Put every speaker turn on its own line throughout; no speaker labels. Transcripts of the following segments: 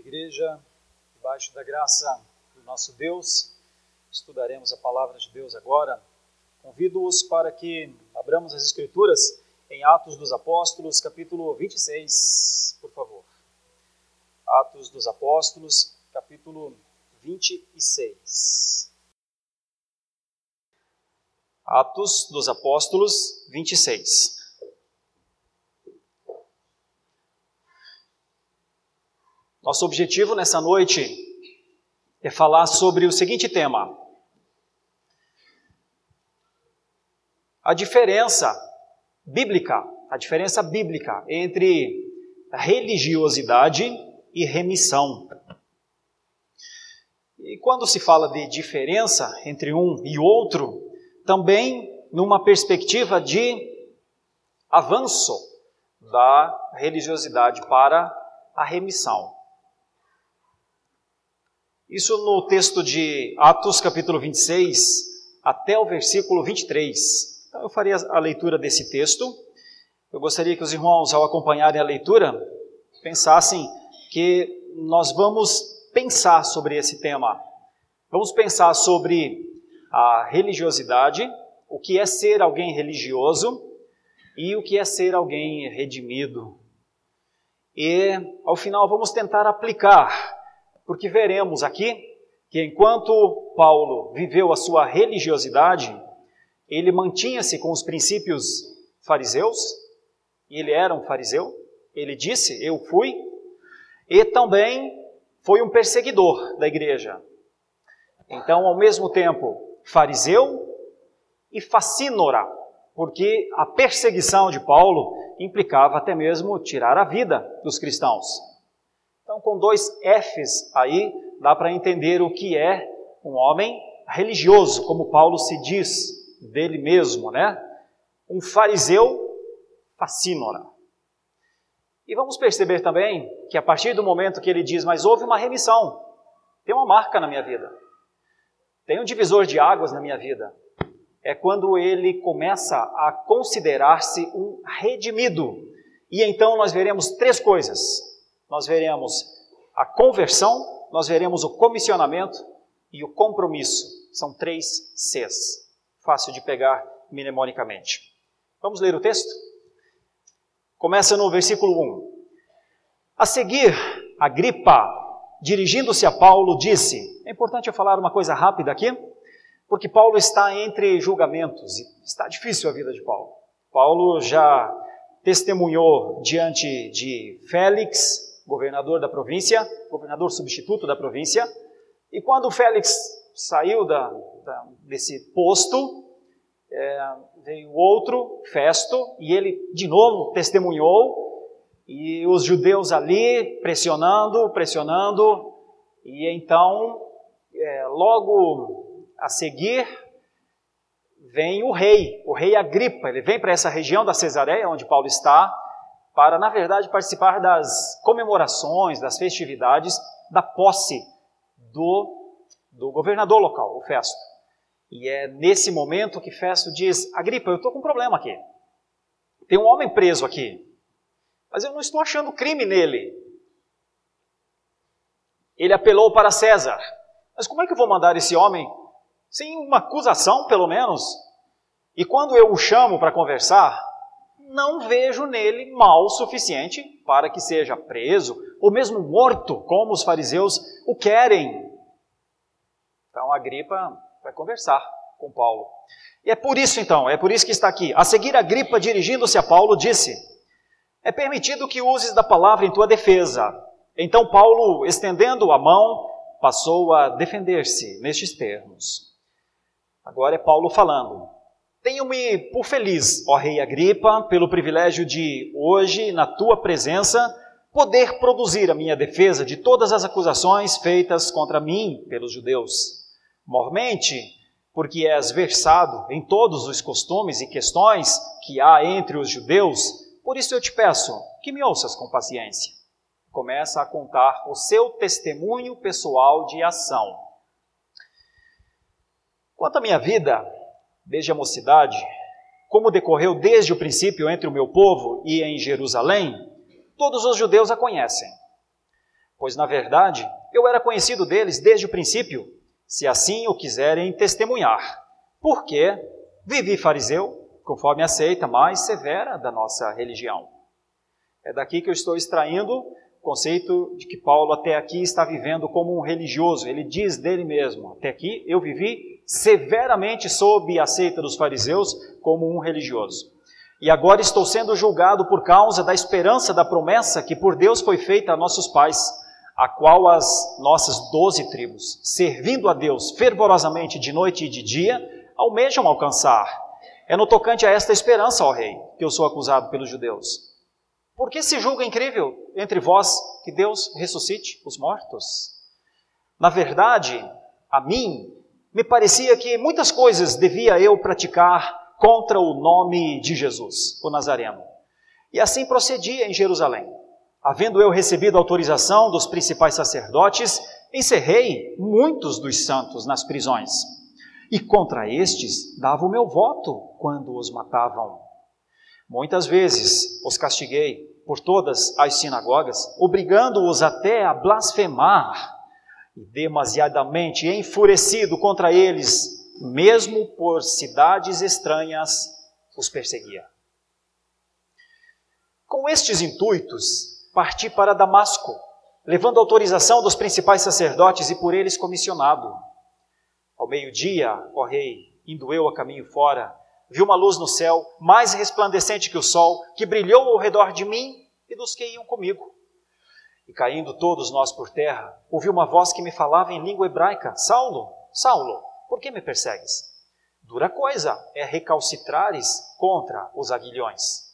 igreja, debaixo da graça do nosso Deus, estudaremos a palavra de Deus agora. Convido-os para que abramos as Escrituras em Atos dos Apóstolos, capítulo 26, por favor. Atos dos Apóstolos, capítulo 26. Atos dos Apóstolos 26. Nosso objetivo nessa noite é falar sobre o seguinte tema: a diferença bíblica, a diferença bíblica entre religiosidade e remissão. E quando se fala de diferença entre um e outro, também numa perspectiva de avanço da religiosidade para a remissão. Isso no texto de Atos, capítulo 26, até o versículo 23. Então eu faria a leitura desse texto. Eu gostaria que os irmãos, ao acompanharem a leitura, pensassem que nós vamos pensar sobre esse tema. Vamos pensar sobre a religiosidade, o que é ser alguém religioso e o que é ser alguém redimido. E, ao final, vamos tentar aplicar porque veremos aqui que enquanto Paulo viveu a sua religiosidade, ele mantinha-se com os princípios fariseus, e ele era um fariseu, ele disse: Eu fui, e também foi um perseguidor da igreja. Então, ao mesmo tempo, fariseu e facínora, porque a perseguição de Paulo implicava até mesmo tirar a vida dos cristãos. Então, com dois Fs aí, dá para entender o que é um homem religioso, como Paulo se diz dele mesmo, né? Um fariseu fascínora. E vamos perceber também que a partir do momento que ele diz, mas houve uma remissão, tem uma marca na minha vida, tem um divisor de águas na minha vida, é quando ele começa a considerar-se um redimido. E então nós veremos três coisas nós veremos a conversão, nós veremos o comissionamento e o compromisso. São três Cs. Fácil de pegar mnemonicamente. Vamos ler o texto? Começa no versículo 1. A seguir, Agripa, dirigindo-se a Paulo, disse: É importante eu falar uma coisa rápida aqui, porque Paulo está entre julgamentos e está difícil a vida de Paulo. Paulo já testemunhou diante de Félix, governador da província, governador substituto da província. E quando Félix saiu da, da, desse posto, é, veio outro, Festo, e ele de novo testemunhou, e os judeus ali pressionando, pressionando, e então, é, logo a seguir, vem o rei, o rei Agripa, ele vem para essa região da Cesareia, onde Paulo está, para, na verdade, participar das comemorações, das festividades da posse do, do governador local, o Festo. E é nesse momento que Festo diz: Agripa, eu estou com um problema aqui. Tem um homem preso aqui, mas eu não estou achando crime nele. Ele apelou para César. Mas como é que eu vou mandar esse homem sem uma acusação, pelo menos? E quando eu o chamo para conversar, não vejo nele mal suficiente para que seja preso ou mesmo morto, como os fariseus o querem. Então Agripa vai conversar com Paulo. E é por isso então, é por isso que está aqui. A seguir, Agripa, dirigindo-se a Paulo, disse: É permitido que uses da palavra em tua defesa. Então Paulo, estendendo a mão, passou a defender-se nestes termos. Agora é Paulo falando. Tenho-me por feliz, ó Rei Agripa, pelo privilégio de, hoje, na tua presença, poder produzir a minha defesa de todas as acusações feitas contra mim pelos judeus. Mormente, porque és versado em todos os costumes e questões que há entre os judeus, por isso eu te peço que me ouças com paciência. Começa a contar o seu testemunho pessoal de ação. Quanto à minha vida, desde a mocidade, como decorreu desde o princípio entre o meu povo e em Jerusalém, todos os judeus a conhecem. Pois, na verdade, eu era conhecido deles desde o princípio, se assim o quiserem testemunhar. Porque vivi fariseu, conforme a seita mais severa da nossa religião. É daqui que eu estou extraindo o conceito de que Paulo até aqui está vivendo como um religioso. Ele diz dele mesmo: até aqui eu vivi severamente sob a seita dos fariseus como um religioso. E agora estou sendo julgado por causa da esperança da promessa que por Deus foi feita a nossos pais, a qual as nossas doze tribos, servindo a Deus fervorosamente de noite e de dia, almejam alcançar. É no tocante a esta esperança, ó Rei, que eu sou acusado pelos judeus. Por que se julga incrível entre vós que Deus ressuscite os mortos? Na verdade, a mim, me parecia que muitas coisas devia eu praticar contra o nome de Jesus, o Nazareno. E assim procedia em Jerusalém. Havendo eu recebido autorização dos principais sacerdotes, encerrei muitos dos santos nas prisões. E contra estes dava o meu voto quando os matavam. Muitas vezes os castiguei por todas as sinagogas, obrigando-os até a blasfemar, e demasiadamente enfurecido contra eles, mesmo por cidades estranhas, os perseguia. Com estes intuitos, parti para Damasco, levando autorização dos principais sacerdotes e por eles comissionado. Ao meio-dia, ó rei, indo eu a caminho fora, vi uma luz no céu, mais resplandecente que o sol, que brilhou ao redor de mim e dos que iam comigo. E caindo todos nós por terra, ouvi uma voz que me falava em língua hebraica: Saulo, Saulo, por que me persegues? Dura coisa é recalcitrares contra os aguilhões.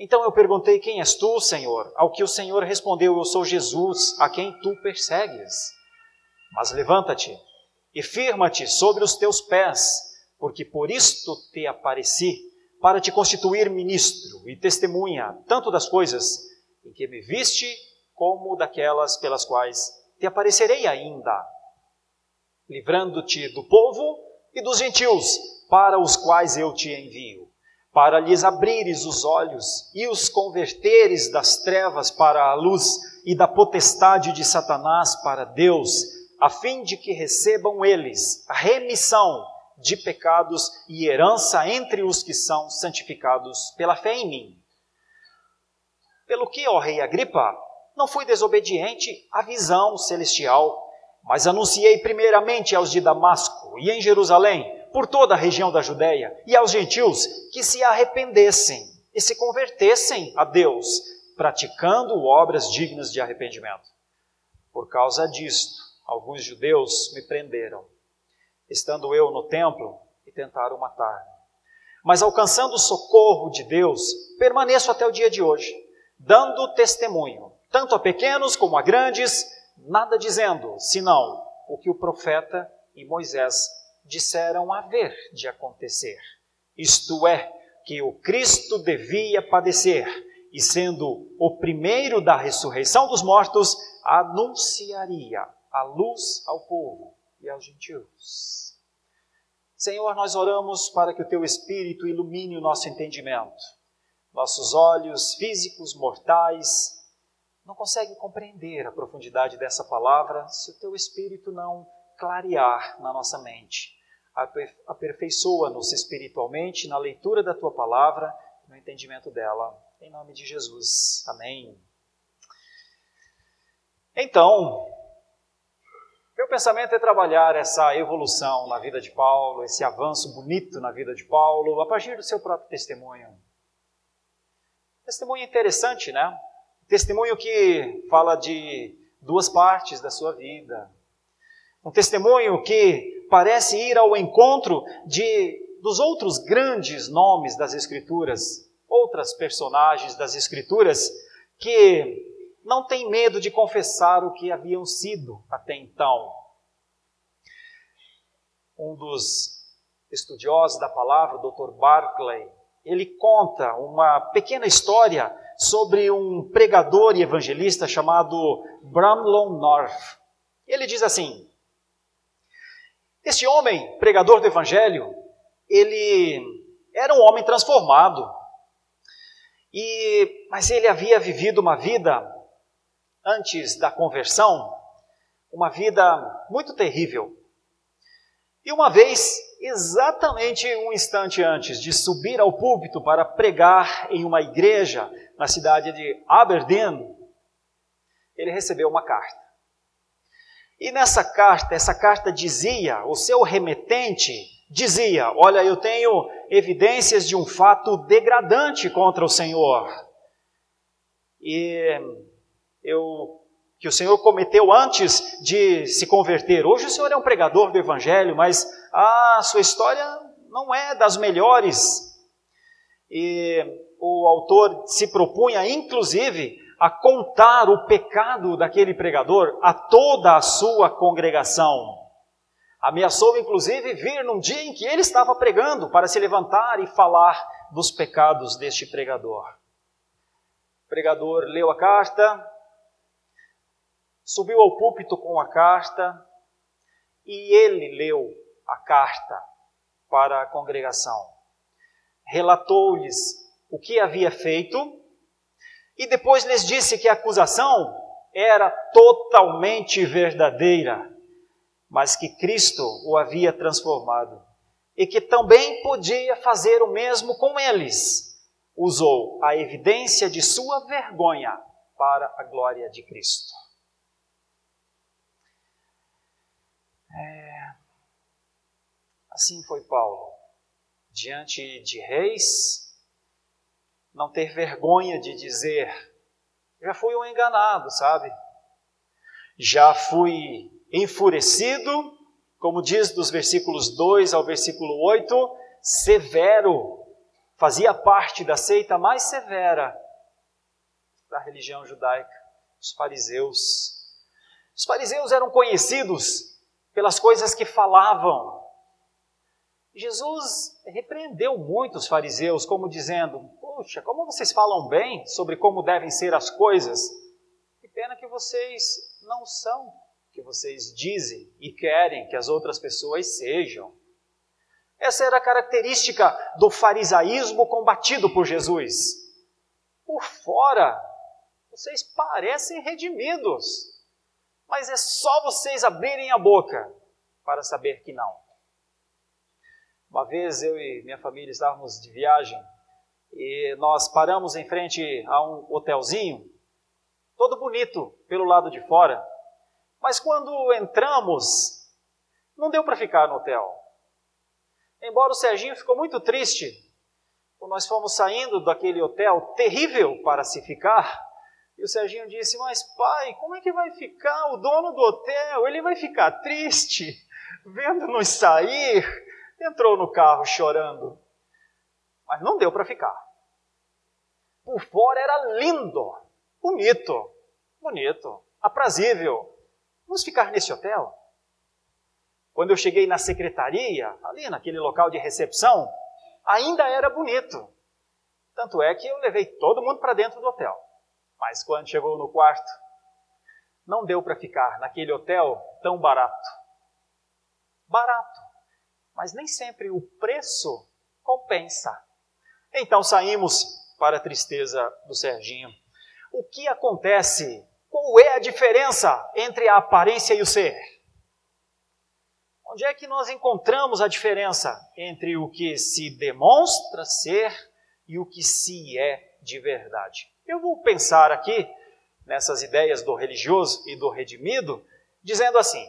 Então eu perguntei: Quem és tu, Senhor? Ao que o Senhor respondeu: Eu sou Jesus, a quem tu persegues. Mas levanta-te e firma-te sobre os teus pés porque por isto te apareci, para te constituir ministro e testemunha, tanto das coisas em que me viste, como daquelas pelas quais te aparecerei ainda, livrando-te do povo e dos gentios, para os quais eu te envio, para lhes abrires os olhos e os converteres das trevas para a luz e da potestade de Satanás para Deus, a fim de que recebam eles a remissão de pecados e herança entre os que são santificados pela fé em mim. Pelo que, ó rei Agripa, não fui desobediente à visão celestial, mas anunciei primeiramente aos de Damasco e em Jerusalém, por toda a região da Judéia, e aos gentios que se arrependessem e se convertessem a Deus, praticando obras dignas de arrependimento. Por causa disto, alguns judeus me prenderam estando eu no templo, e tentaram matar-me. Mas alcançando o socorro de Deus, permaneço até o dia de hoje, dando testemunho, tanto a pequenos como a grandes, nada dizendo, senão o que o profeta e Moisés disseram haver de acontecer. Isto é, que o Cristo devia padecer, e sendo o primeiro da ressurreição dos mortos, anunciaria a luz ao povo e aos gentios. Senhor, nós oramos para que o teu Espírito ilumine o nosso entendimento. Nossos olhos físicos mortais não conseguem compreender a profundidade dessa palavra se o teu Espírito não clarear na nossa mente. Aperfeiçoa-nos espiritualmente na leitura da tua palavra no entendimento dela. Em nome de Jesus. Amém. Então, meu pensamento é trabalhar essa evolução na vida de Paulo, esse avanço bonito na vida de Paulo, a partir do seu próprio testemunho. Testemunho interessante, né? Testemunho que fala de duas partes da sua vida. Um testemunho que parece ir ao encontro de dos outros grandes nomes das Escrituras, outras personagens das Escrituras que não têm medo de confessar o que haviam sido até então. Um dos estudiosos da palavra, o Dr. Barclay, ele conta uma pequena história sobre um pregador e evangelista chamado Bramlon North. Ele diz assim: Este homem, pregador do evangelho, ele era um homem transformado. E mas ele havia vivido uma vida antes da conversão, uma vida muito terrível. E uma vez, exatamente um instante antes de subir ao púlpito para pregar em uma igreja na cidade de Aberdeen, ele recebeu uma carta. E nessa carta, essa carta dizia, o seu remetente dizia: Olha, eu tenho evidências de um fato degradante contra o Senhor. E eu que o Senhor cometeu antes de se converter. Hoje o Senhor é um pregador do Evangelho, mas a sua história não é das melhores. E o autor se propunha, inclusive, a contar o pecado daquele pregador a toda a sua congregação. Ameaçou, inclusive, vir num dia em que ele estava pregando para se levantar e falar dos pecados deste pregador. O pregador leu a carta, subiu ao púlpito com a carta e ele leu a carta para a congregação. Relatou-lhes o que havia feito e depois lhes disse que a acusação era totalmente verdadeira, mas que Cristo o havia transformado e que também podia fazer o mesmo com eles. Usou a evidência de sua vergonha para a glória de Cristo. É... Assim foi Paulo, diante de reis, não ter vergonha de dizer: já fui um enganado, sabe? Já fui enfurecido, como diz dos versículos 2 ao versículo 8, severo, fazia parte da seita mais severa da religião judaica, os fariseus. Os fariseus eram conhecidos pelas coisas que falavam. Jesus repreendeu muito os fariseus, como dizendo: Puxa, como vocês falam bem sobre como devem ser as coisas, que pena que vocês não são o que vocês dizem e querem que as outras pessoas sejam. Essa era a característica do farisaísmo combatido por Jesus. Por fora, vocês parecem redimidos, mas é só vocês abrirem a boca para saber que não. Uma vez eu e minha família estávamos de viagem e nós paramos em frente a um hotelzinho, todo bonito pelo lado de fora, mas quando entramos, não deu para ficar no hotel. Embora o Serginho ficou muito triste, nós fomos saindo daquele hotel terrível para se ficar, e o Serginho disse: Mas pai, como é que vai ficar o dono do hotel? Ele vai ficar triste, vendo-nos sair. Entrou no carro chorando. Mas não deu para ficar. Por fora era lindo, bonito, bonito, aprazível. Vamos ficar nesse hotel? Quando eu cheguei na secretaria, ali naquele local de recepção, ainda era bonito. Tanto é que eu levei todo mundo para dentro do hotel. Mas quando chegou no quarto, não deu para ficar naquele hotel tão barato. Barato, mas nem sempre o preço compensa. Então saímos para a tristeza do Serginho. O que acontece? Qual é a diferença entre a aparência e o ser? Onde é que nós encontramos a diferença entre o que se demonstra ser e o que se é de verdade? Eu vou pensar aqui nessas ideias do religioso e do redimido, dizendo assim: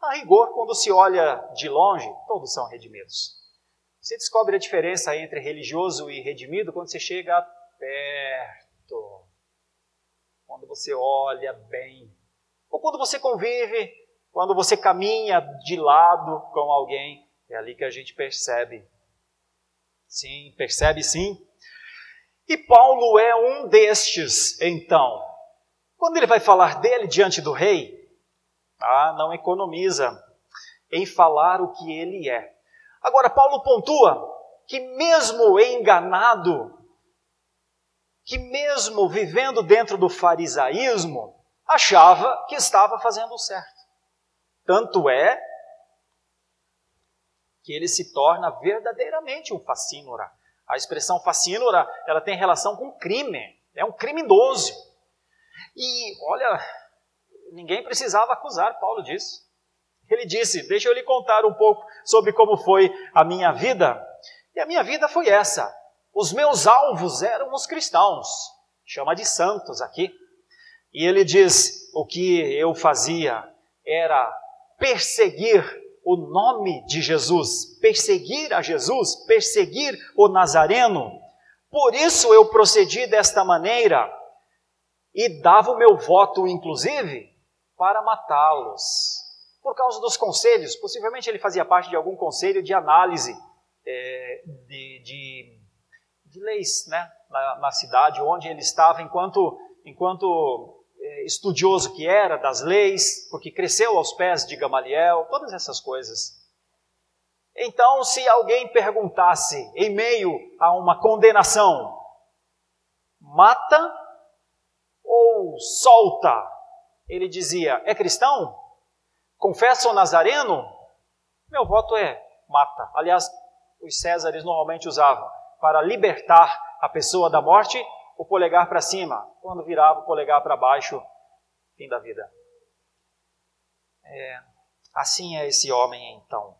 a rigor, quando se olha de longe, todos são redimidos. Você descobre a diferença entre religioso e redimido quando você chega perto, quando você olha bem, ou quando você convive, quando você caminha de lado com alguém, é ali que a gente percebe. Sim, percebe sim e Paulo é um destes, então. Quando ele vai falar dele diante do rei, ah, não economiza em falar o que ele é. Agora, Paulo pontua que, mesmo enganado, que, mesmo vivendo dentro do farisaísmo, achava que estava fazendo o certo. Tanto é que ele se torna verdadeiramente um facínora. A expressão fascínora, ela tem relação com crime, é um criminoso. E olha, ninguém precisava acusar Paulo disso. Ele disse: Deixa eu lhe contar um pouco sobre como foi a minha vida. E a minha vida foi essa. Os meus alvos eram os cristãos, chama de santos aqui. E ele diz: o que eu fazia era perseguir o nome de Jesus, perseguir a Jesus, perseguir o Nazareno. Por isso eu procedi desta maneira e dava o meu voto, inclusive, para matá-los. Por causa dos conselhos, possivelmente ele fazia parte de algum conselho de análise é, de, de, de, leis né, na, na, cidade onde ele estava, enquanto, enquanto é, estudioso que era das leis, porque cresceu aos pés de Gamaliel, todas essas coisas. Então, se alguém perguntasse, em meio a uma condenação, mata ou solta? Ele dizia: é cristão? Confessa o nazareno? Meu voto é mata. Aliás, os Césares normalmente usavam para libertar a pessoa da morte o polegar para cima. Quando virava o polegar para baixo, fim da vida. É, assim é esse homem então.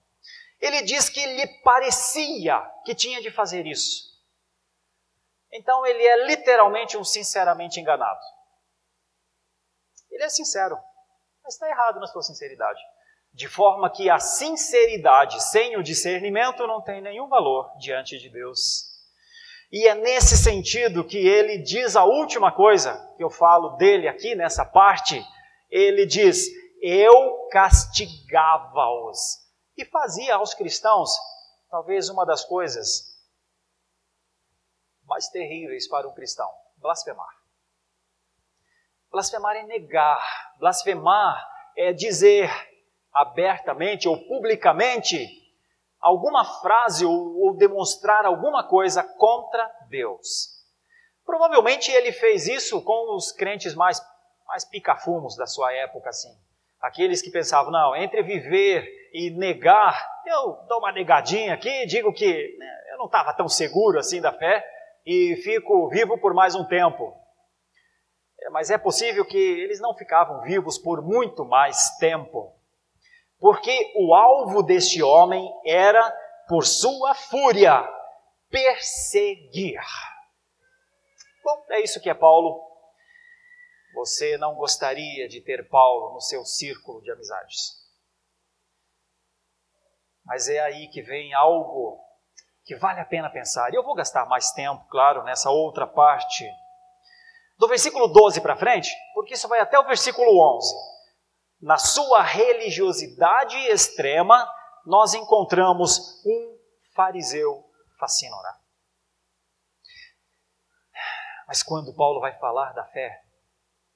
Ele diz que lhe parecia que tinha de fazer isso. Então ele é literalmente um sinceramente enganado. Ele é sincero, mas está errado na sua sinceridade. De forma que a sinceridade sem o discernimento não tem nenhum valor diante de Deus. E é nesse sentido que ele diz a última coisa que eu falo dele aqui nessa parte. Ele diz: Eu castigava-os. E fazia aos cristãos talvez uma das coisas mais terríveis para um cristão: blasfemar. Blasfemar é negar, blasfemar é dizer abertamente ou publicamente alguma frase ou, ou demonstrar alguma coisa contra Deus. Provavelmente ele fez isso com os crentes mais, mais picafumos da sua época, assim. Aqueles que pensavam, não, entre viver e negar, eu dou uma negadinha aqui, digo que né, eu não estava tão seguro assim da fé e fico vivo por mais um tempo. Mas é possível que eles não ficavam vivos por muito mais tempo, porque o alvo deste homem era, por sua fúria, perseguir. Bom, é isso que é Paulo. Você não gostaria de ter Paulo no seu círculo de amizades. Mas é aí que vem algo que vale a pena pensar. E eu vou gastar mais tempo, claro, nessa outra parte do versículo 12 para frente, porque isso vai até o versículo 11. Na sua religiosidade extrema, nós encontramos um fariseu fascínora. Mas quando Paulo vai falar da fé,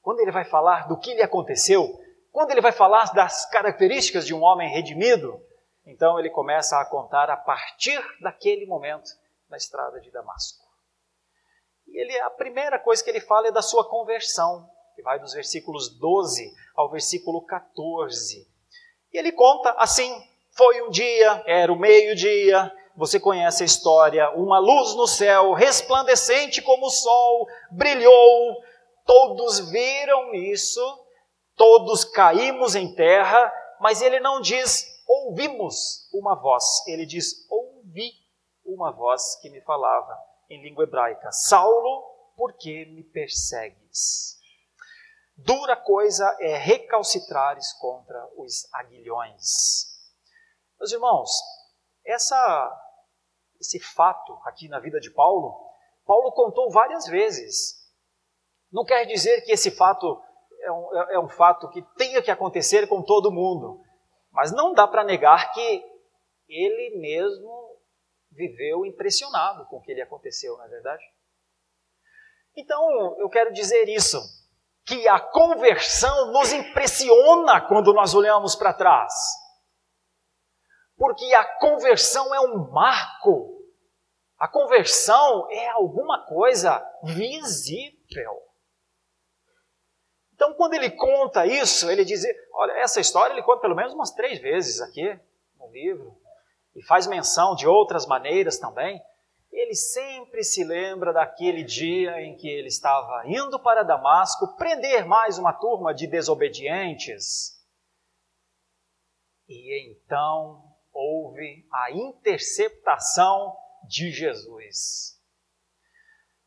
quando ele vai falar do que lhe aconteceu, quando ele vai falar das características de um homem redimido, então ele começa a contar a partir daquele momento na estrada de Damasco. Ele, a primeira coisa que ele fala é da sua conversão, que vai dos versículos 12 ao versículo 14. E ele conta assim: foi um dia, era o meio-dia, você conhece a história, uma luz no céu, resplandecente como o sol, brilhou, todos viram isso, todos caímos em terra, mas ele não diz ouvimos uma voz, ele diz ouvi uma voz que me falava em língua hebraica: Saulo, por que me persegues? Dura coisa é recalcitrares contra os aguilhões. Meus irmãos, essa, esse fato aqui na vida de Paulo, Paulo contou várias vezes. Não quer dizer que esse fato é um, é, é um fato que tenha que acontecer com todo mundo, mas não dá para negar que ele mesmo viveu impressionado com o que lhe aconteceu, não é verdade? Então, eu quero dizer isso, que a conversão nos impressiona quando nós olhamos para trás. Porque a conversão é um marco. A conversão é alguma coisa visível. Então, quando ele conta isso, ele diz: olha, essa história ele conta pelo menos umas três vezes aqui no livro e faz menção de outras maneiras também. ele sempre se lembra daquele dia em que ele estava indo para Damasco prender mais uma turma de desobedientes. E então houve a interceptação de Jesus.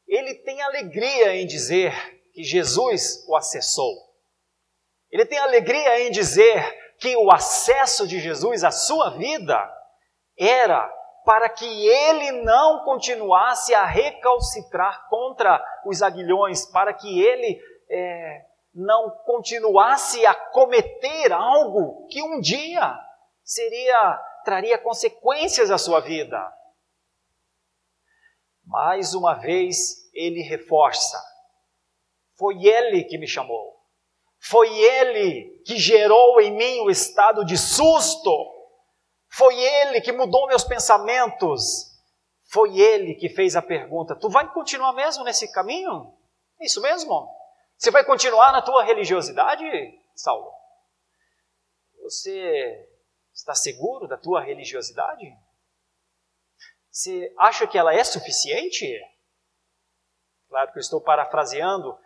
Ele tem alegria em dizer que Jesus o acessou. Ele tem alegria em dizer que o acesso de Jesus à sua vida era para que ele não continuasse a recalcitrar contra os aguilhões, para que ele é, não continuasse a cometer algo que um dia seria traria consequências à sua vida. Mais uma vez ele reforça: foi ele que me chamou. Foi ele que gerou em mim o estado de susto foi ele que mudou meus pensamentos. Foi ele que fez a pergunta: Tu vai continuar mesmo nesse caminho? Isso mesmo? Você vai continuar na tua religiosidade, Saulo? Você está seguro da tua religiosidade? Você acha que ela é suficiente? Claro que eu estou parafraseando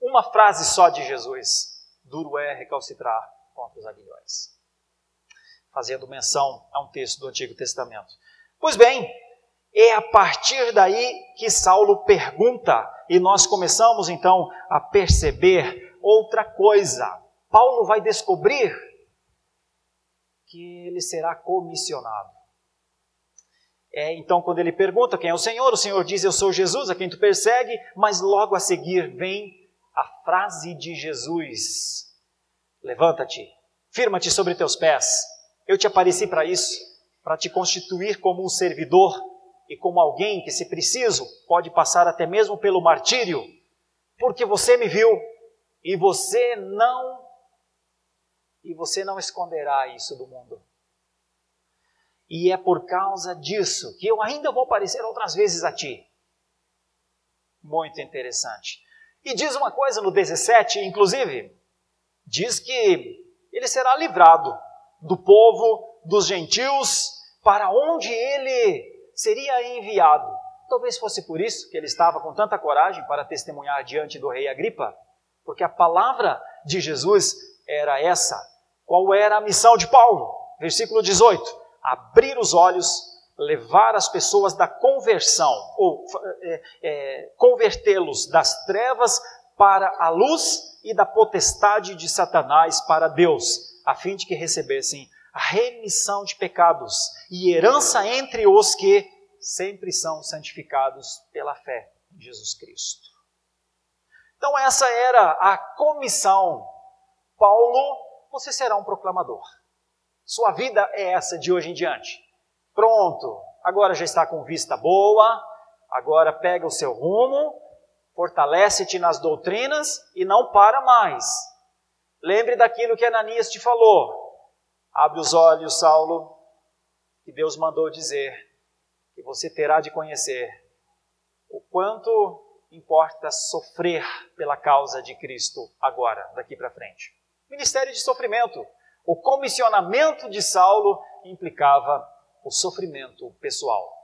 uma frase só de Jesus: Duro é recalcitrar contra os aguilhões fazendo menção a um texto do Antigo Testamento. Pois bem, é a partir daí que Saulo pergunta, e nós começamos então a perceber outra coisa. Paulo vai descobrir que ele será comissionado. É, então, quando ele pergunta quem é o Senhor, o Senhor diz: Eu sou Jesus, a quem tu persegue, mas logo a seguir vem a frase de Jesus: Levanta-te, firma-te sobre teus pés, eu te apareci para isso, para te constituir como um servidor e como alguém que, se preciso, pode passar até mesmo pelo martírio, porque você me viu e você não e você não esconderá isso do mundo. E é por causa disso que eu ainda vou aparecer outras vezes a ti. Muito interessante. E diz uma coisa no 17, inclusive, diz que ele será livrado do povo dos gentios para onde ele seria enviado. Talvez fosse por isso que ele estava com tanta coragem para testemunhar diante do rei Agripa, porque a palavra de Jesus era essa. Qual era a missão de Paulo? Versículo 18: abrir os olhos, levar as pessoas da conversão, ou é, é, convertê-los das trevas para a luz e da potestade de Satanás para Deus a fim de que recebessem a remissão de pecados e herança entre os que sempre são santificados pela fé em Jesus Cristo. Então, essa era a comissão. Paulo, você será um proclamador. Sua vida é essa de hoje em diante. Pronto, agora já está com vista boa, agora pega o seu rumo, fortalece-te nas doutrinas e não para mais Lembre daquilo que Ananias te falou. Abre os olhos, Saulo, que Deus mandou dizer que você terá de conhecer o quanto importa sofrer pela causa de Cristo agora, daqui para frente. Ministério de sofrimento. O comissionamento de Saulo implicava o sofrimento pessoal.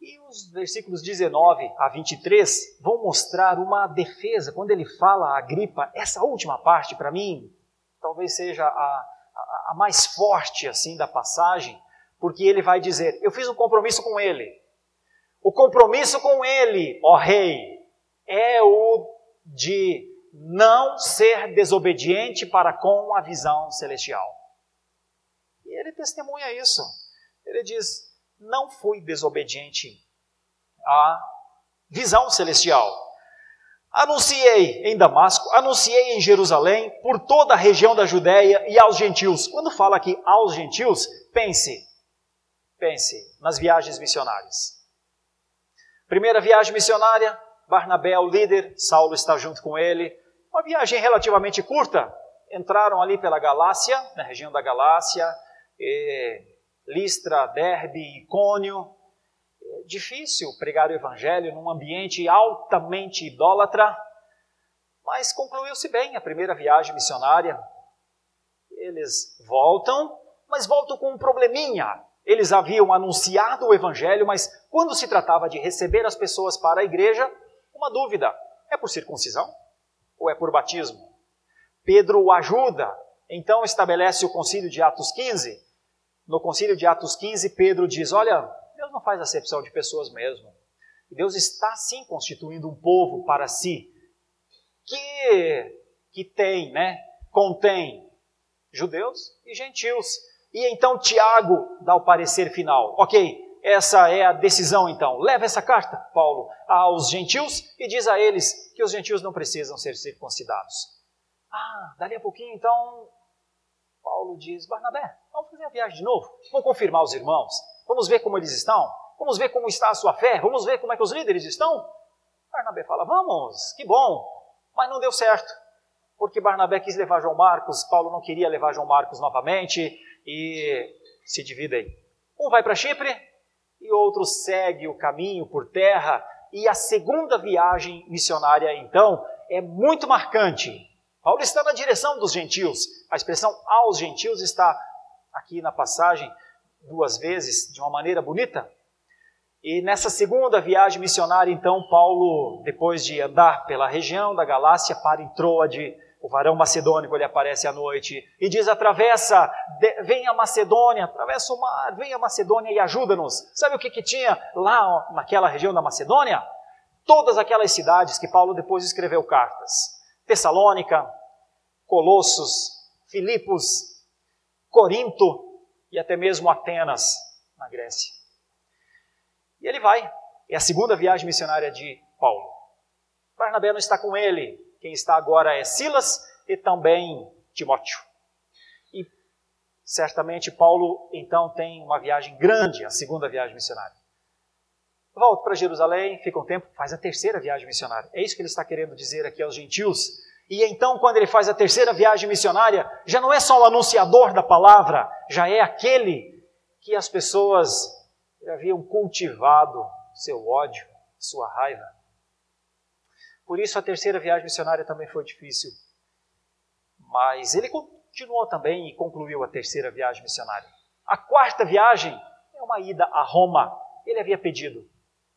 E os versículos 19 a 23 vão mostrar uma defesa. Quando ele fala a gripa, essa última parte, para mim, talvez seja a, a, a, mais forte assim da passagem, porque ele vai dizer: Eu fiz um compromisso com ele. O compromisso com ele, ó rei, é o de não ser desobediente para com a visão celestial. E ele testemunha isso. Ele diz: não fui desobediente à visão celestial. Anunciei em Damasco, anunciei em Jerusalém, por toda a região da Judéia e aos gentios. Quando fala aqui aos gentios, pense, pense nas viagens missionárias. Primeira viagem missionária, Barnabé é o líder, Saulo está junto com ele. Uma viagem relativamente curta. Entraram ali pela Galácia, na região da Galácia, e Listra, Derbe, Icônio. É difícil pregar o evangelho num ambiente altamente idólatra, mas concluiu-se bem a primeira viagem missionária. Eles voltam, mas voltam com um probleminha. eles haviam anunciado o evangelho, mas quando se tratava de receber as pessoas para a igreja, uma dúvida: é por circuncisão ou é por batismo? Pedro o ajuda, então estabelece o concílio de Atos 15. No concílio de Atos 15, Pedro diz: Olha, Deus não faz acepção de pessoas mesmo. Deus está sim constituindo um povo para si, que, que tem, né, contém judeus e gentios. E então Tiago dá o parecer final. Ok, essa é a decisão então. Leva essa carta, Paulo, aos gentios e diz a eles que os gentios não precisam ser circuncidados. Ah, dali a pouquinho então, Paulo diz: Barnabé, vamos fazer a viagem de novo. Vamos confirmar os irmãos. Vamos ver como eles estão. Vamos ver como está a sua fé. Vamos ver como é que os líderes estão. Barnabé fala: Vamos, que bom. Mas não deu certo porque Barnabé quis levar João Marcos, Paulo não queria levar João Marcos novamente e se dividem. Um vai para Chipre e outro segue o caminho por terra. E a segunda viagem missionária, então, é muito marcante. Paulo está na direção dos gentios. A expressão aos gentios está aqui na passagem duas vezes, de uma maneira bonita. E nessa segunda viagem missionária, então, Paulo, depois de andar pela região da Galácia, para em Troade, o varão macedônico ele aparece à noite e diz: atravessa, vem a Macedônia, atravessa o mar, vem a Macedônia e ajuda-nos. Sabe o que, que tinha lá naquela região da Macedônia? Todas aquelas cidades que Paulo depois escreveu cartas: Tessalônica, Colossos, Filipos, Corinto e até mesmo Atenas, na Grécia. E ele vai. É a segunda viagem missionária de Paulo. Barnabé não está com ele, quem está agora é Silas e também Timóteo. E certamente Paulo então tem uma viagem grande, a segunda viagem missionária. Volta para Jerusalém, fica um tempo, faz a terceira viagem missionária. É isso que ele está querendo dizer aqui aos gentios. E então, quando ele faz a terceira viagem missionária, já não é só o anunciador da palavra, já é aquele que as pessoas haviam cultivado seu ódio, sua raiva. Por isso a terceira viagem missionária também foi difícil. Mas ele continuou também e concluiu a terceira viagem missionária. A quarta viagem é uma ida a Roma. Ele havia pedido: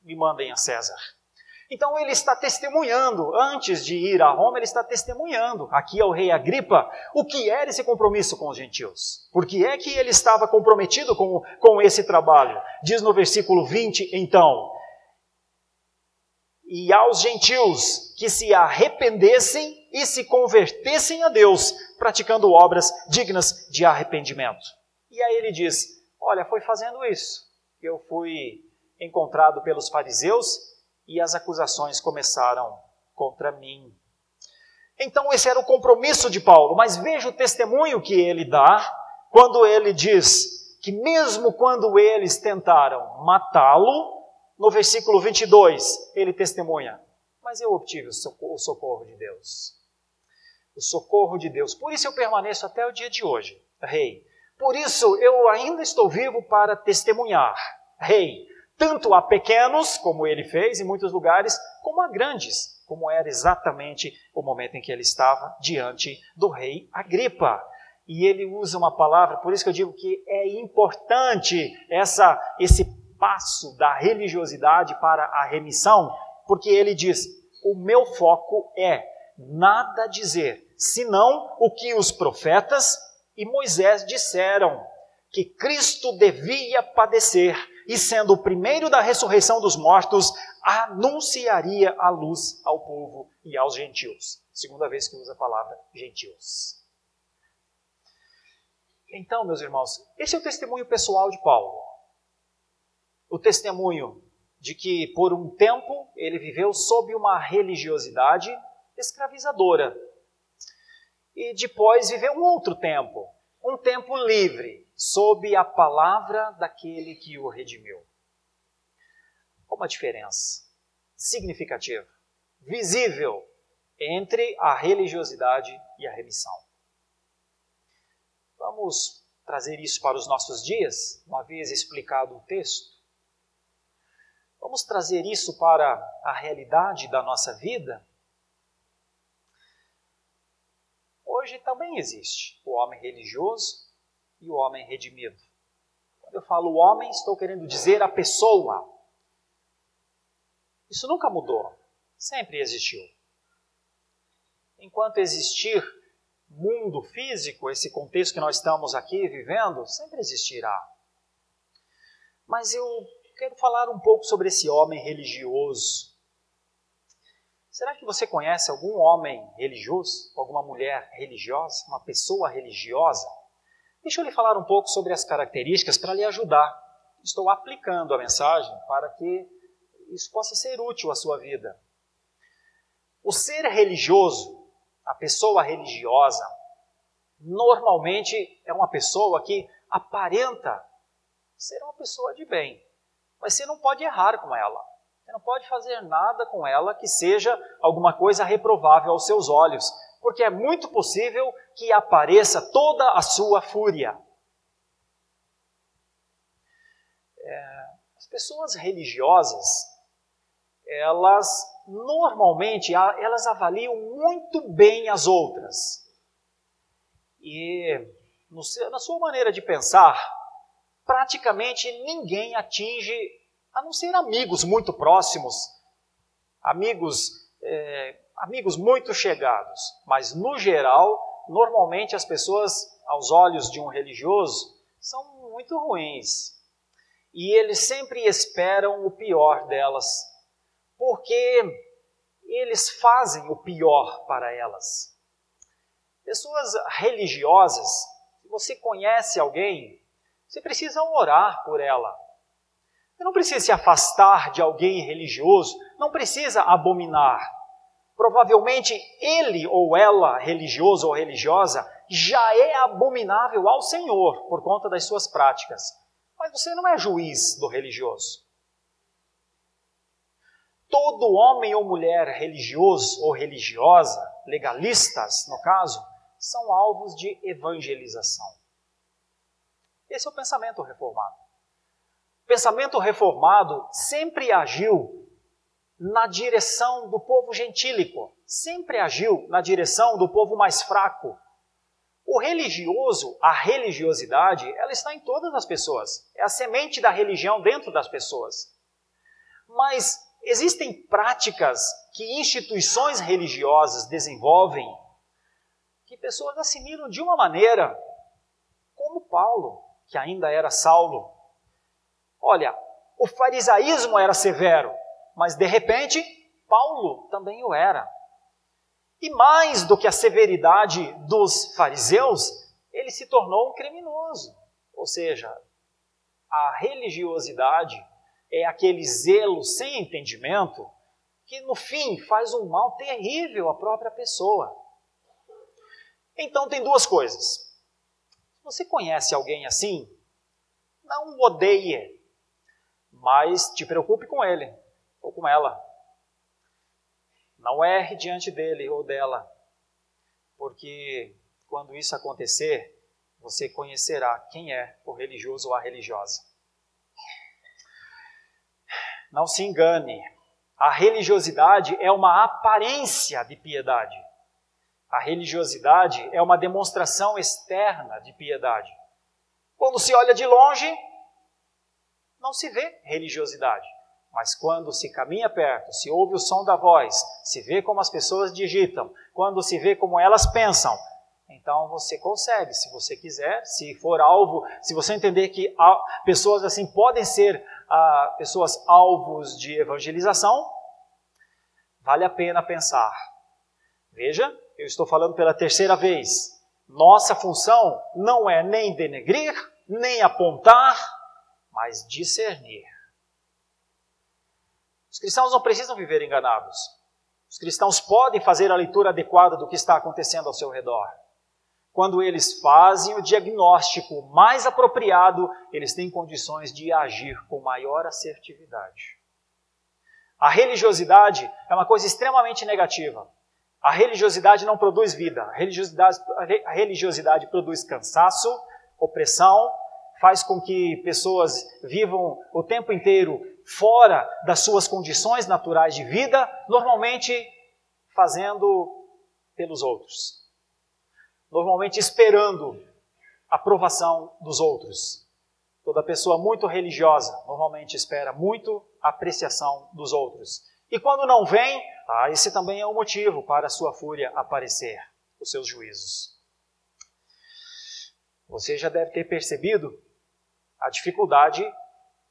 me mandem a César. Então ele está testemunhando, antes de ir a Roma, ele está testemunhando aqui ao rei Agripa o que era esse compromisso com os gentios. Por que é que ele estava comprometido com, com esse trabalho? Diz no versículo 20, então, e aos gentios que se arrependessem e se convertessem a Deus, praticando obras dignas de arrependimento. E aí ele diz: Olha, foi fazendo isso que eu fui encontrado pelos fariseus e as acusações começaram contra mim. Então, esse era o compromisso de Paulo, mas veja o testemunho que ele dá quando ele diz que, mesmo quando eles tentaram matá-lo, no versículo 22, ele testemunha: Mas eu obtive o socorro, o socorro de Deus. O socorro de Deus. Por isso eu permaneço até o dia de hoje, Rei. Por isso eu ainda estou vivo para testemunhar, Rei, tanto a pequenos, como ele fez em muitos lugares, como a grandes, como era exatamente o momento em que ele estava diante do rei Agripa. E ele usa uma palavra, por isso que eu digo que é importante essa, esse passo da religiosidade para a remissão, porque ele diz: o meu foco é nada dizer, senão o que os profetas e Moisés disseram, que Cristo devia padecer e, sendo o primeiro da ressurreição dos mortos, anunciaria a luz ao povo e aos gentios. Segunda vez que usa a palavra gentios. Então, meus irmãos, esse é o testemunho pessoal de Paulo o testemunho de que por um tempo ele viveu sob uma religiosidade escravizadora. E depois viveu um outro tempo, um tempo livre, sob a palavra daquele que o redimiu. Qual uma diferença significativa, visível entre a religiosidade e a remissão. Vamos trazer isso para os nossos dias, uma vez explicado o texto. Vamos trazer isso para a realidade da nossa vida? Hoje também existe o homem religioso e o homem redimido. Quando eu falo homem, estou querendo dizer a pessoa. Isso nunca mudou, sempre existiu. Enquanto existir mundo físico, esse contexto que nós estamos aqui vivendo, sempre existirá. Mas eu quero falar um pouco sobre esse homem religioso. Será que você conhece algum homem religioso, alguma mulher religiosa, uma pessoa religiosa? Deixa eu lhe falar um pouco sobre as características para lhe ajudar. Estou aplicando a mensagem para que isso possa ser útil à sua vida. O ser religioso a pessoa religiosa normalmente é uma pessoa que aparenta ser uma pessoa de bem, mas você não pode errar com ela. Você não pode fazer nada com ela que seja alguma coisa reprovável aos seus olhos, porque é muito possível que apareça toda a sua fúria. É, as pessoas religiosas, elas normalmente elas avaliam muito bem as outras. E no, na sua maneira de pensar, praticamente ninguém atinge, a não ser amigos muito próximos, amigos, é, amigos muito chegados. Mas no geral, normalmente as pessoas, aos olhos de um religioso, são muito ruins. E eles sempre esperam o pior delas porque eles fazem o pior para elas. Pessoas religiosas, se você conhece alguém, você precisa orar por ela. Você não precisa se afastar de alguém religioso, não precisa abominar. Provavelmente ele ou ela, religioso ou religiosa, já é abominável ao Senhor por conta das suas práticas. Mas você não é juiz do religioso todo homem ou mulher religioso ou religiosa, legalistas no caso, são alvos de evangelização. Esse é o pensamento reformado. O pensamento reformado sempre agiu na direção do povo gentílico, sempre agiu na direção do povo mais fraco. O religioso, a religiosidade, ela está em todas as pessoas. É a semente da religião dentro das pessoas. Mas Existem práticas que instituições religiosas desenvolvem que pessoas assimilam de uma maneira, como Paulo, que ainda era Saulo. Olha, o farisaísmo era severo, mas de repente Paulo também o era. E mais do que a severidade dos fariseus, ele se tornou um criminoso. Ou seja, a religiosidade é aquele zelo sem entendimento que no fim faz um mal terrível à própria pessoa. Então tem duas coisas. Se você conhece alguém assim, não o odeie, mas te preocupe com ele ou com ela. Não erre diante dele ou dela, porque quando isso acontecer, você conhecerá quem é o religioso ou a religiosa. Não se engane, a religiosidade é uma aparência de piedade. A religiosidade é uma demonstração externa de piedade. Quando se olha de longe, não se vê religiosidade. Mas quando se caminha perto, se ouve o som da voz, se vê como as pessoas digitam, quando se vê como elas pensam, então você consegue, se você quiser, se for alvo, se você entender que pessoas assim podem ser a pessoas alvos de evangelização, vale a pena pensar. Veja, eu estou falando pela terceira vez. Nossa função não é nem denegrir, nem apontar, mas discernir. Os cristãos não precisam viver enganados. Os cristãos podem fazer a leitura adequada do que está acontecendo ao seu redor. Quando eles fazem o diagnóstico mais apropriado, eles têm condições de agir com maior assertividade. A religiosidade é uma coisa extremamente negativa. A religiosidade não produz vida. A religiosidade, a religiosidade produz cansaço, opressão, faz com que pessoas vivam o tempo inteiro fora das suas condições naturais de vida, normalmente fazendo pelos outros normalmente esperando a aprovação dos outros. Toda pessoa muito religiosa normalmente espera muito apreciação dos outros. E quando não vem, ah, esse também é um motivo para a sua fúria aparecer, os seus juízos. Você já deve ter percebido a dificuldade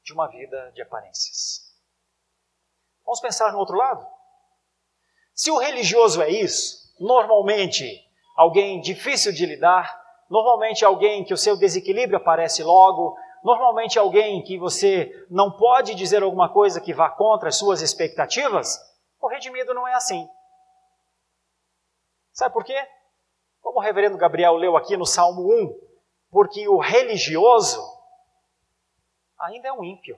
de uma vida de aparências. Vamos pensar no outro lado? Se o religioso é isso, normalmente alguém difícil de lidar, normalmente alguém que o seu desequilíbrio aparece logo, normalmente alguém que você não pode dizer alguma coisa que vá contra as suas expectativas, o redimido não é assim. Sabe por quê? Como o reverendo Gabriel leu aqui no Salmo 1, porque o religioso ainda é um ímpio.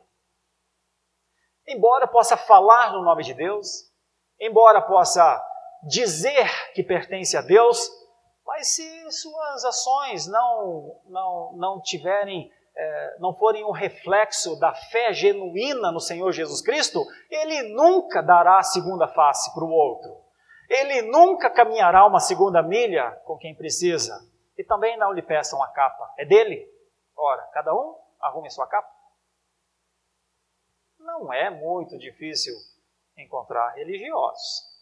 Embora possa falar no nome de Deus, embora possa dizer que pertence a Deus, mas se suas ações não, não, não tiverem, é, não forem um reflexo da fé genuína no Senhor Jesus Cristo, ele nunca dará a segunda face para o outro. Ele nunca caminhará uma segunda milha com quem precisa. E também não lhe peçam a capa. É dele? Ora, cada um arrume sua capa não é muito difícil encontrar religiosos.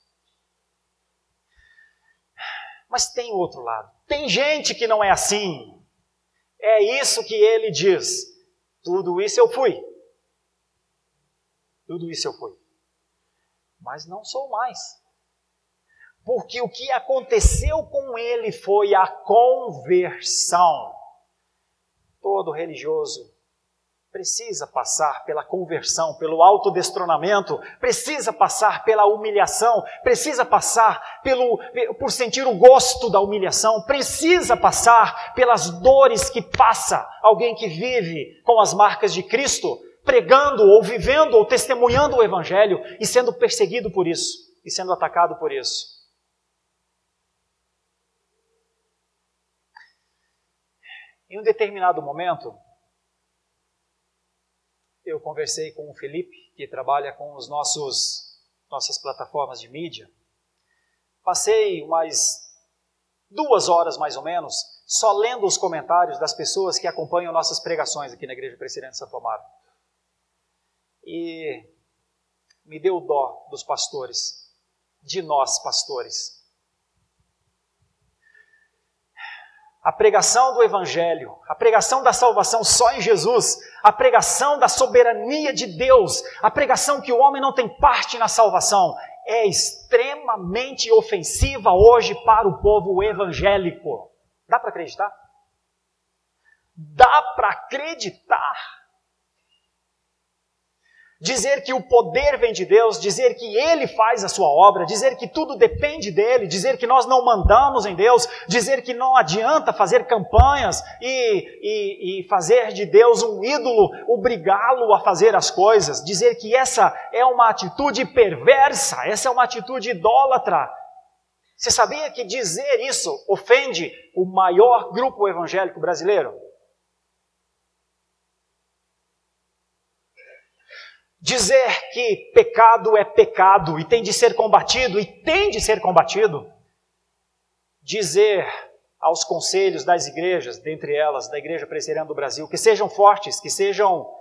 Mas tem outro lado. Tem gente que não é assim. É isso que ele diz. Tudo isso eu fui. Tudo isso eu fui. Mas não sou mais. Porque o que aconteceu com ele foi a conversão. Todo religioso precisa passar pela conversão, pelo autodestronamento, precisa passar pela humilhação, precisa passar pelo, por sentir o gosto da humilhação, precisa passar pelas dores que passa alguém que vive com as marcas de Cristo, pregando ou vivendo ou testemunhando o Evangelho e sendo perseguido por isso e sendo atacado por isso. Em um determinado momento, eu conversei com o Felipe, que trabalha com os nossos nossas plataformas de mídia. Passei umas duas horas mais ou menos só lendo os comentários das pessoas que acompanham nossas pregações aqui na Igreja Presbiteriana de Santo Amaro. E me deu dó dos pastores, de nós pastores. A pregação do Evangelho, a pregação da salvação só em Jesus, a pregação da soberania de Deus, a pregação que o homem não tem parte na salvação, é extremamente ofensiva hoje para o povo evangélico. Dá para acreditar? Dá para acreditar dizer que o poder vem de Deus, dizer que Ele faz a sua obra, dizer que tudo depende dele, dizer que nós não mandamos em Deus, dizer que não adianta fazer campanhas e, e, e fazer de Deus um ídolo, obrigá-lo a fazer as coisas, dizer que essa é uma atitude perversa, essa é uma atitude idólatra. Você sabia que dizer isso ofende o maior grupo evangélico brasileiro? Dizer que pecado é pecado e tem de ser combatido e tem de ser combatido. Dizer aos conselhos das igrejas, dentre elas da Igreja Presbiteriana do Brasil, que sejam fortes, que sejam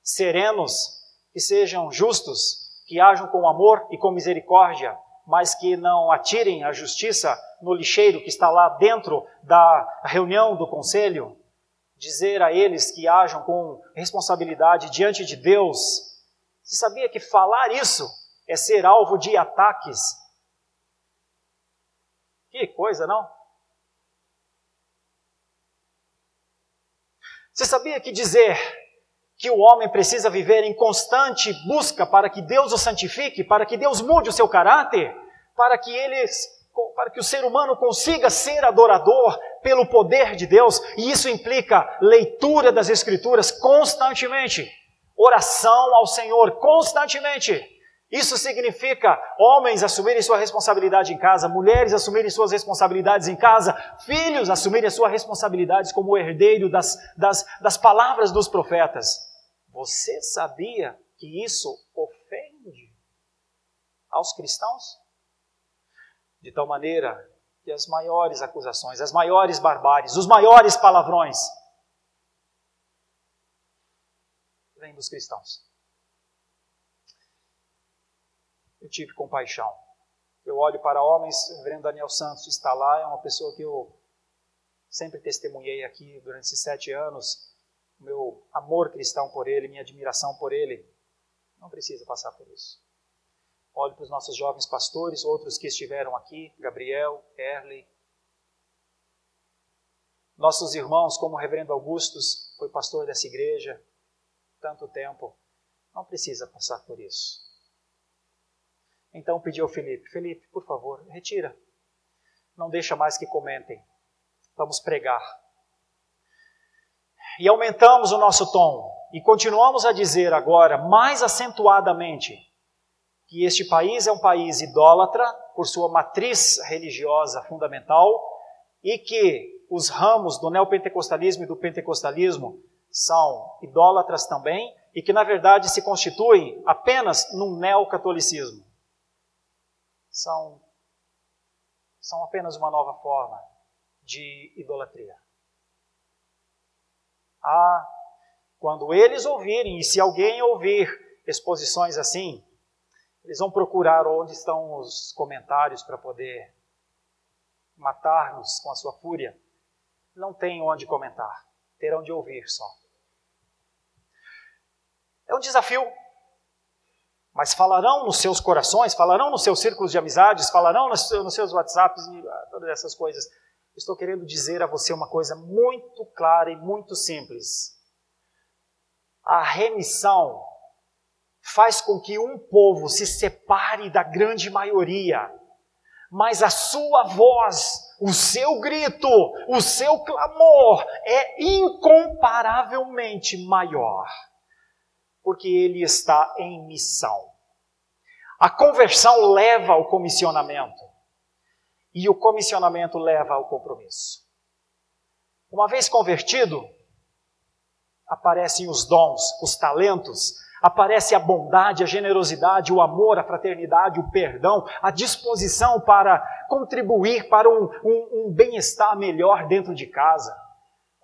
serenos, que sejam justos, que ajam com amor e com misericórdia, mas que não atirem a justiça no lixeiro que está lá dentro da reunião do conselho. Dizer a eles que ajam com responsabilidade diante de Deus você sabia que falar isso é ser alvo de ataques? Que coisa, não? Você sabia que dizer que o homem precisa viver em constante busca para que Deus o santifique, para que Deus mude o seu caráter, para que ele, para que o ser humano consiga ser adorador pelo poder de Deus, e isso implica leitura das escrituras constantemente oração ao Senhor constantemente. Isso significa homens assumirem sua responsabilidade em casa, mulheres assumirem suas responsabilidades em casa, filhos assumirem suas responsabilidades como herdeiro das, das, das palavras dos profetas. Você sabia que isso ofende aos cristãos? De tal maneira que as maiores acusações, as maiores barbáries, os maiores palavrões vem dos cristãos. Eu tive compaixão. Eu olho para homens, o reverendo Daniel Santos está lá, é uma pessoa que eu sempre testemunhei aqui durante esses sete anos, meu amor cristão por ele, minha admiração por ele. Não precisa passar por isso. Olho para os nossos jovens pastores, outros que estiveram aqui, Gabriel, Erley. Nossos irmãos, como o reverendo Augustus, foi pastor dessa igreja tanto tempo, não precisa passar por isso. Então pedi ao Felipe, Felipe, por favor, retira. Não deixa mais que comentem. Vamos pregar. E aumentamos o nosso tom e continuamos a dizer agora, mais acentuadamente, que este país é um país idólatra por sua matriz religiosa fundamental e que os ramos do neopentecostalismo e do pentecostalismo são idólatras também e que na verdade se constituem apenas num neocatolicismo. São são apenas uma nova forma de idolatria. Ah, quando eles ouvirem, e se alguém ouvir exposições assim, eles vão procurar onde estão os comentários para poder matar-nos com a sua fúria. Não tem onde comentar, terão de ouvir só. É um desafio. Mas falarão nos seus corações, falarão nos seus círculos de amizades, falarão nos seus WhatsApps e ah, todas essas coisas estou querendo dizer a você uma coisa muito clara e muito simples. A remissão faz com que um povo se separe da grande maioria, mas a sua voz, o seu grito, o seu clamor é incomparavelmente maior, porque ele está em missão. A conversão leva ao comissionamento. E o comissionamento leva ao compromisso. Uma vez convertido, aparecem os dons, os talentos, aparece a bondade, a generosidade, o amor, a fraternidade, o perdão, a disposição para contribuir para um, um, um bem-estar melhor dentro de casa.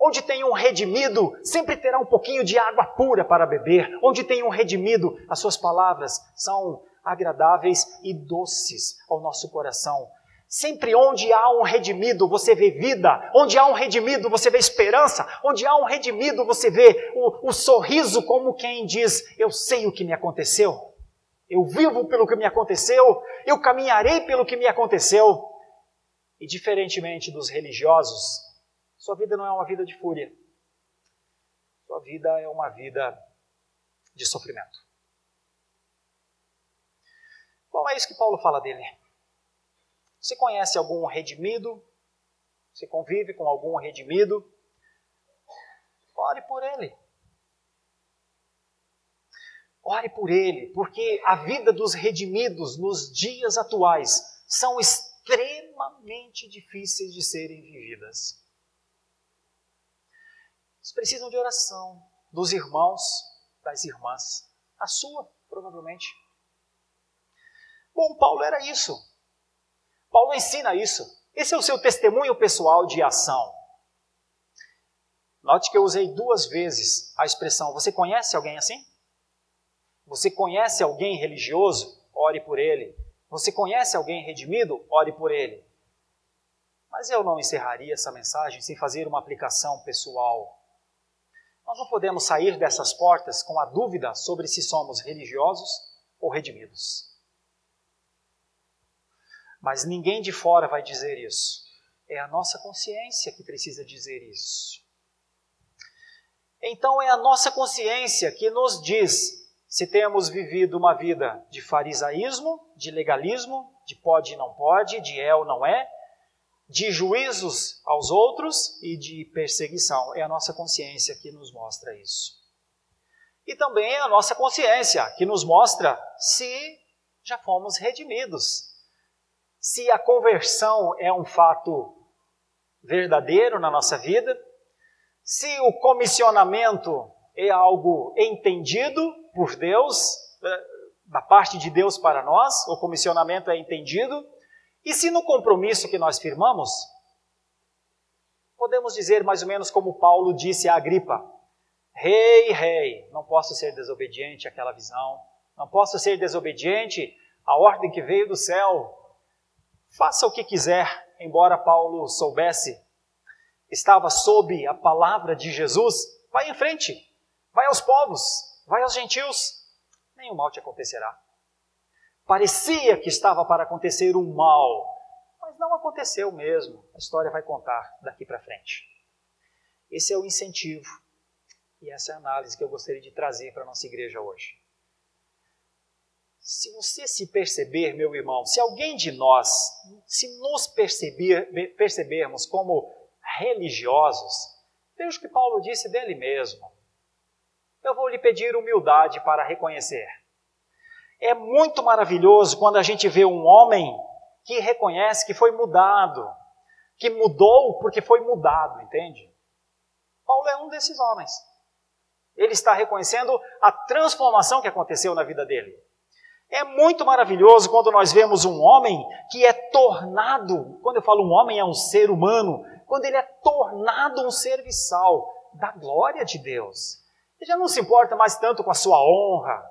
Onde tem um redimido, sempre terá um pouquinho de água pura para beber. Onde tem um redimido, as suas palavras são agradáveis e doces ao nosso coração. Sempre onde há um redimido, você vê vida. Onde há um redimido, você vê esperança. Onde há um redimido, você vê o, o, sorriso como quem diz: Eu sei o que me aconteceu. Eu vivo pelo que me aconteceu. Eu caminharei pelo que me aconteceu. E diferentemente dos religiosos, sua vida não é uma vida de fúria. Sua vida é uma vida de sofrimento. Bom, é isso que Paulo fala dele. Você conhece algum redimido? Você convive com algum redimido? Ore por ele. Ore por ele, porque a vida dos redimidos nos dias atuais são extremamente difíceis de serem vividas. Eles precisam de oração dos irmãos, das irmãs, a sua, provavelmente. Bom, Paulo era isso. Paulo ensina isso. Esse é o seu testemunho pessoal de ação. Note que eu usei duas vezes a expressão: Você conhece alguém assim? Você conhece alguém religioso? Ore por ele. Você conhece alguém redimido? Ore por ele. Mas eu não encerraria essa mensagem sem fazer uma aplicação pessoal. Nós não podemos sair dessas portas com a dúvida sobre se somos religiosos ou redimidos. Mas ninguém de fora vai dizer isso. É a nossa consciência que precisa dizer isso. Então é a nossa consciência que nos diz se temos vivido uma vida de farisaísmo, de legalismo, de pode e não pode, de é ou não é, de juízos aos outros e de perseguição. É a nossa consciência que nos mostra isso. E também é a nossa consciência que nos mostra se já fomos redimidos, se a conversão é um fato verdadeiro na nossa vida, se o comissionamento é algo entendido por Deus, eh, da parte de Deus para nós, o comissionamento é entendido, e se no compromisso que nós firmamos, podemos dizer mais ou menos como Paulo disse a Agripa: Rei, hey, rei, hey, não posso ser desobediente àquela visão, não posso ser desobediente à ordem que veio do céu. Faça o que quiser, embora Paulo soubesse, estava sob a palavra de Jesus. Vai em frente, vai aos povos, vai aos gentios, nenhum mal te acontecerá. Parecia que estava para acontecer um mal, mas não aconteceu mesmo. A história vai contar daqui para frente. Esse é o incentivo e essa é a análise que eu gostaria de trazer para a nossa igreja hoje. Se você se perceber, meu irmão, se alguém de nós, se nos perceber, percebermos como religiosos, veja o que Paulo disse dele mesmo. Eu vou lhe pedir humildade para reconhecer. É muito maravilhoso quando a gente vê um homem que reconhece que foi mudado, que mudou porque foi mudado, entende? Paulo é um desses homens. Ele está reconhecendo a transformação que aconteceu na vida dele. É muito maravilhoso quando nós vemos um homem que é tornado, quando eu falo um homem, é um ser humano, quando ele é tornado um serviçal da glória de Deus. Ele já não se importa mais tanto com a sua honra,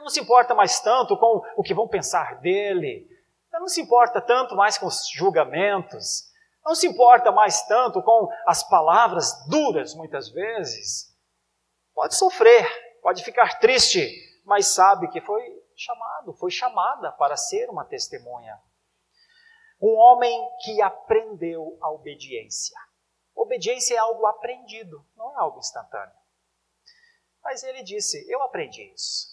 não se importa mais tanto com o que vão pensar dele, não se importa tanto mais com os julgamentos, não se importa mais tanto com as palavras duras, muitas vezes. Pode sofrer, pode ficar triste, mas sabe que foi chamado, foi chamada para ser uma testemunha. Um homem que aprendeu a obediência. Obediência é algo aprendido, não é algo instantâneo. Mas ele disse: Eu aprendi isso.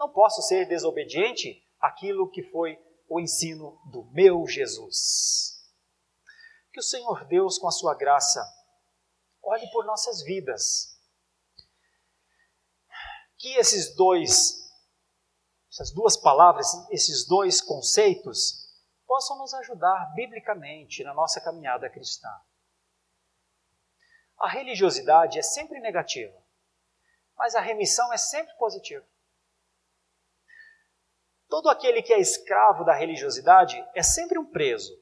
Não posso ser desobediente àquilo que foi o ensino do meu Jesus. Que o Senhor Deus, com a sua graça, olhe por nossas vidas. Que esses dois essas duas palavras, esses dois conceitos, possam nos ajudar biblicamente na nossa caminhada cristã. A religiosidade é sempre negativa, mas a remissão é sempre positiva. Todo aquele que é escravo da religiosidade é sempre um preso.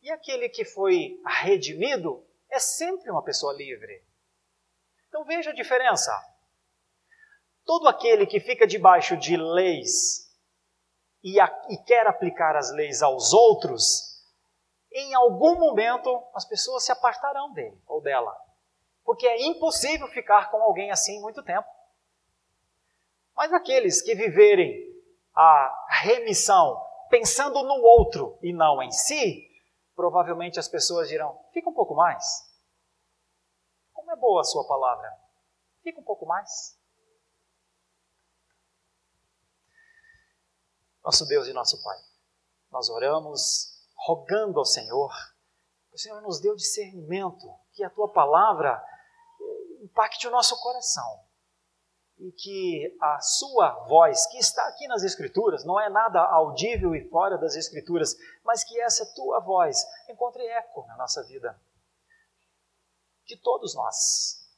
E aquele que foi redimido é sempre uma pessoa livre. Então veja a diferença. Todo aquele que fica debaixo de leis e, a, e quer aplicar as leis aos outros, em algum momento as pessoas se apartarão dele ou dela. Porque é impossível ficar com alguém assim muito tempo. Mas aqueles que viverem a remissão pensando no outro e não em si, provavelmente as pessoas dirão: fica um pouco mais. Como é boa a sua palavra. Fica um pouco mais. Nosso Deus e nosso Pai, nós oramos rogando ao Senhor, o Senhor nos o discernimento, que a tua palavra eh, impacte o nosso coração e que a sua voz, que está aqui nas Escrituras, não é nada audível e fora das Escrituras, mas que essa tua voz encontre eco na nossa vida, de todos nós.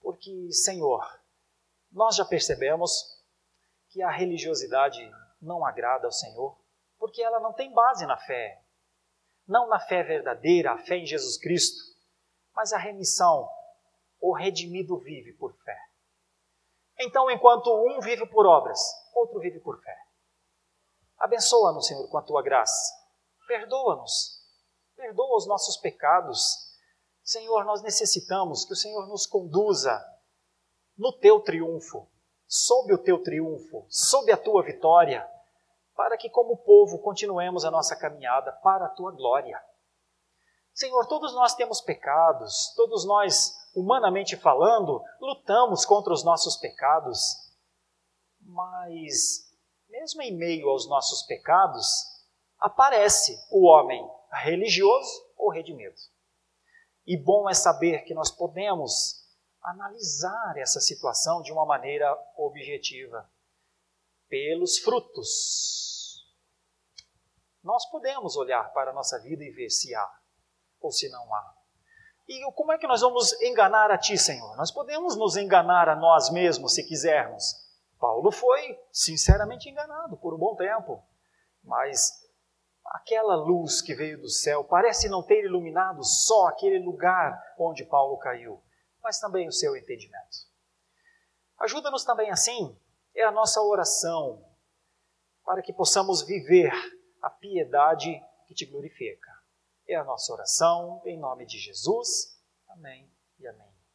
Porque, Senhor, nós já percebemos que a religiosidade não agrada ao Senhor, porque ela não tem base na fé. Não na fé verdadeira, a fé em Jesus Cristo, mas a remissão. O redimido vive por fé. Então, enquanto um vive por obras, outro vive por fé. Abençoa-nos, Senhor, com a tua graça. Perdoa-nos. Perdoa os nossos pecados. Senhor, nós necessitamos que o Senhor nos conduza no teu triunfo sob o teu triunfo, sob a tua vitória, para que, como povo, continuemos a nossa caminhada para a tua glória. Senhor, todos nós temos pecados, todos nós, humanamente falando, lutamos contra os nossos pecados, mas, mesmo em meio aos nossos pecados, aparece o homem religioso ou redimido. E bom é saber que nós podemos analisar essa situação de uma maneira objetiva, pelos frutos. Nós podemos olhar para a nossa vida e ver se há ou se não há. E como é que nós vamos enganar a Ti, Senhor? Nós podemos nos enganar a nós mesmos se quisermos. Paulo foi sinceramente enganado por um bom tempo, mas aquela luz que veio do céu parece não ter iluminado só aquele lugar onde Paulo caiu mas também o seu entendimento. Ajuda-nos também assim, é a nossa oração, para que possamos viver a piedade que te glorifica. É a nossa oração, em nome de Jesus. Amém e amém.